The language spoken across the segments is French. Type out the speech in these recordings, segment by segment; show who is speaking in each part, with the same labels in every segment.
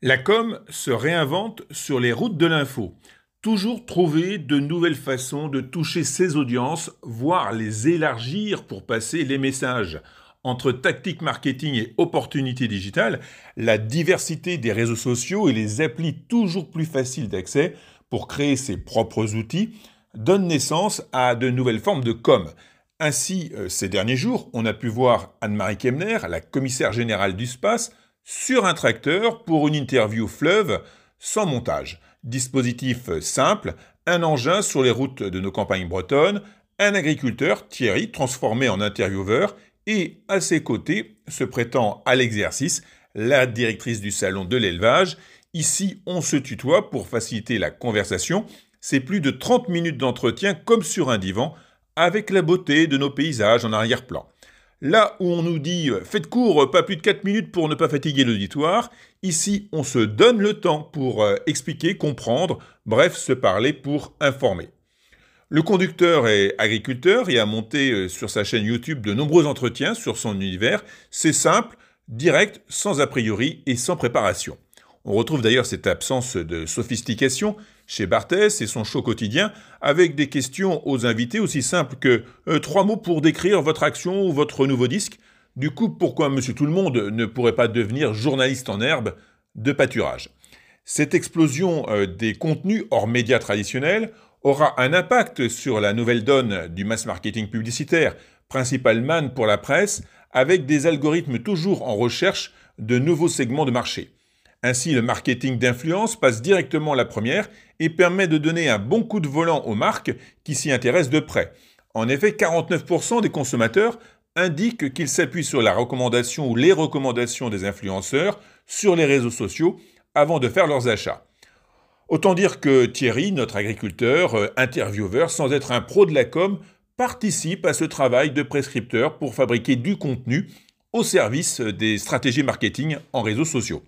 Speaker 1: La com se réinvente sur les routes de l'info. Toujours trouver de nouvelles façons de toucher ses audiences, voire les élargir pour passer les messages. Entre tactique marketing et opportunités digitales, la diversité des réseaux sociaux et les applis toujours plus faciles d'accès pour créer ses propres outils donnent naissance à de nouvelles formes de com. Ainsi, euh, ces derniers jours, on a pu voir Anne-Marie Kemner, la commissaire générale du SPACE, sur un tracteur pour une interview fleuve sans montage. Dispositif simple, un engin sur les routes de nos campagnes bretonnes, un agriculteur, Thierry, transformé en intervieweur, et à ses côtés, se prêtant à l'exercice, la directrice du salon de l'élevage. Ici, on se tutoie pour faciliter la conversation. C'est plus de 30 minutes d'entretien comme sur un divan, avec la beauté de nos paysages en arrière-plan. Là où on nous dit euh, faites court, pas plus de 4 minutes pour ne pas fatiguer l'auditoire, ici on se donne le temps pour euh, expliquer, comprendre, bref, se parler pour informer. Le conducteur est agriculteur et a monté euh, sur sa chaîne YouTube de nombreux entretiens sur son univers. C'est simple, direct, sans a priori et sans préparation. On retrouve d'ailleurs cette absence de sophistication chez Barthès et son show quotidien, avec des questions aux invités aussi simples que euh, trois mots pour décrire votre action ou votre nouveau disque. Du coup, pourquoi Monsieur Tout le Monde ne pourrait pas devenir journaliste en herbe de pâturage? Cette explosion euh, des contenus hors médias traditionnels aura un impact sur la nouvelle donne du mass marketing publicitaire, principal man pour la presse, avec des algorithmes toujours en recherche de nouveaux segments de marché. Ainsi, le marketing d'influence passe directement la première et permet de donner un bon coup de volant aux marques qui s'y intéressent de près. En effet, 49% des consommateurs indiquent qu'ils s'appuient sur la recommandation ou les recommandations des influenceurs sur les réseaux sociaux avant de faire leurs achats. Autant dire que Thierry, notre agriculteur, euh, intervieweur, sans être un pro de la com, participe à ce travail de prescripteur pour fabriquer du contenu au service des stratégies marketing en réseaux sociaux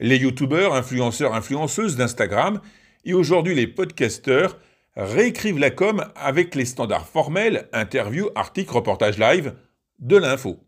Speaker 1: les youtubeurs, influenceurs, influenceuses d'Instagram et aujourd'hui les podcasteurs réécrivent la com avec les standards formels, interviews, articles, reportages live de l'info.